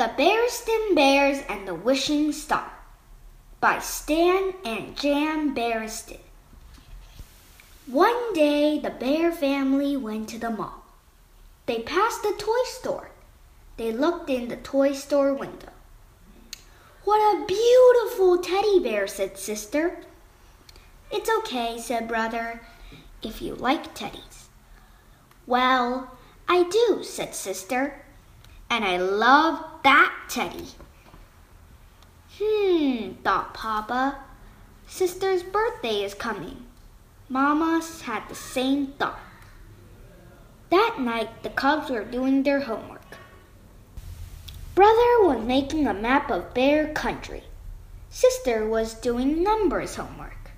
The Berenstain Bears and the Wishing Star by Stan and Jan Berenstain. One day, the bear family went to the mall. They passed the toy store. They looked in the toy store window. What a beautiful teddy bear, said sister. It's okay, said brother, if you like teddies. Well, I do, said sister, and I love that teddy. Hmm, thought Papa. Sister's birthday is coming. Mama's had the same thought. That night, the cubs were doing their homework. Brother was making a map of Bear Country. Sister was doing numbers homework.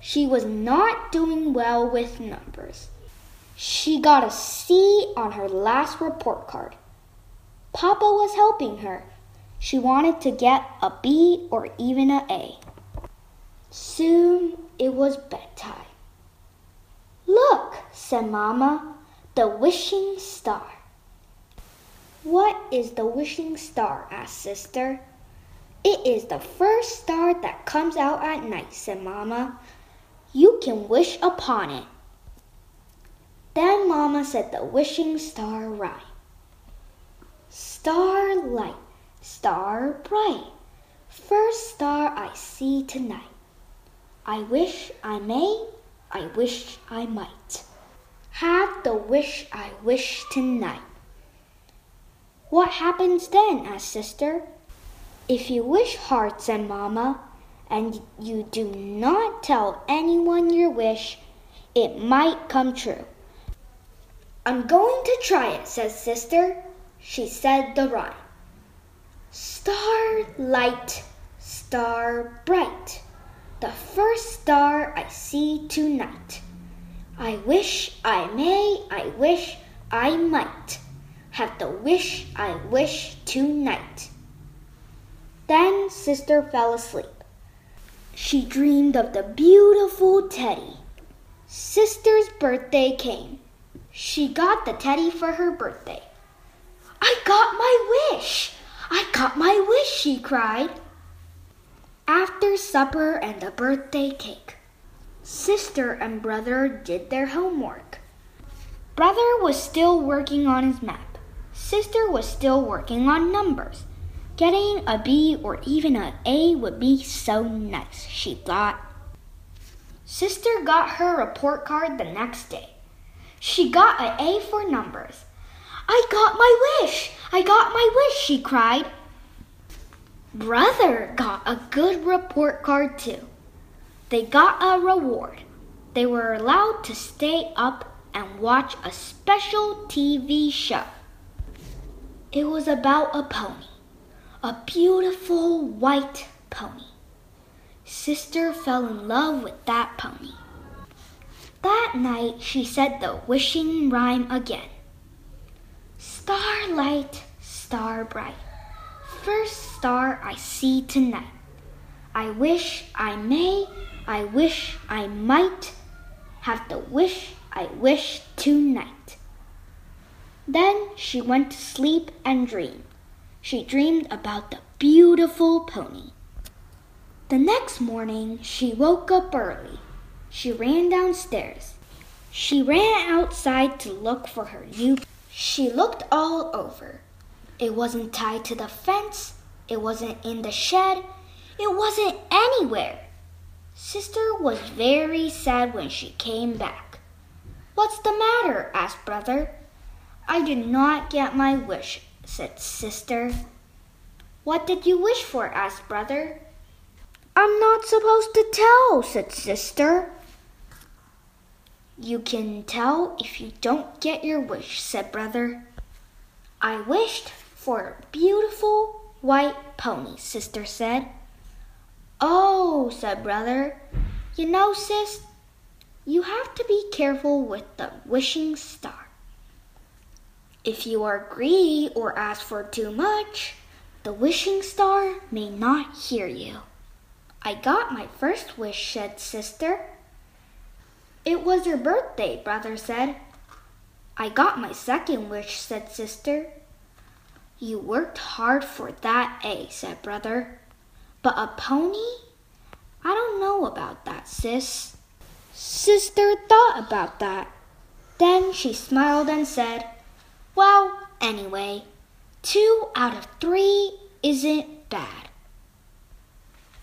She was not doing well with numbers. She got a C on her last report card. Papa was helping her. She wanted to get a B or even a A. Soon it was bedtime. Look, said Mamma, the wishing star. What is the wishing star? asked Sister. It is the first star that comes out at night, said Mamma. You can wish upon it. Then Mamma said the wishing star right. Starlight, star bright, first star I see tonight. I wish I may, I wish I might. Have the wish I wish tonight. What happens then? asked Sister. If you wish hard, said Mamma, and you do not tell anyone your wish, it might come true. I'm going to try it, said Sister. She said the rhyme. Starlight, star bright, the first star I see tonight. I wish I may, I wish I might have the wish I wish tonight. Then Sister fell asleep. She dreamed of the beautiful teddy. Sister's birthday came. She got the teddy for her birthday. I got my wish! I got my wish, she cried. After supper and the birthday cake, sister and brother did their homework. Brother was still working on his map. Sister was still working on numbers. Getting a B or even an A would be so nice, she thought. Sister got her report card the next day. She got an A for numbers. I got my wish! I got my wish, she cried. Brother got a good report card too. They got a reward. They were allowed to stay up and watch a special TV show. It was about a pony, a beautiful white pony. Sister fell in love with that pony. That night she said the wishing rhyme again. Starlight, star bright, first star I see tonight. I wish I may, I wish I might have the wish I wish tonight. Then she went to sleep and dreamed. She dreamed about the beautiful pony. The next morning she woke up early. She ran downstairs. She ran outside to look for her new. She looked all over. It wasn't tied to the fence. It wasn't in the shed. It wasn't anywhere. Sister was very sad when she came back. What's the matter? asked brother. I did not get my wish, said sister. What did you wish for? asked brother. I'm not supposed to tell, said sister. You can tell if you don't get your wish, said brother. I wished for a beautiful white pony, sister said. Oh, said brother. You know, sis, you have to be careful with the wishing star. If you are greedy or ask for too much, the wishing star may not hear you. I got my first wish, said sister. It was your birthday, brother said. I got my second wish, said sister. You worked hard for that A, said brother. But a pony? I don't know about that, sis. Sister thought about that. Then she smiled and said, Well, anyway, two out of three isn't bad.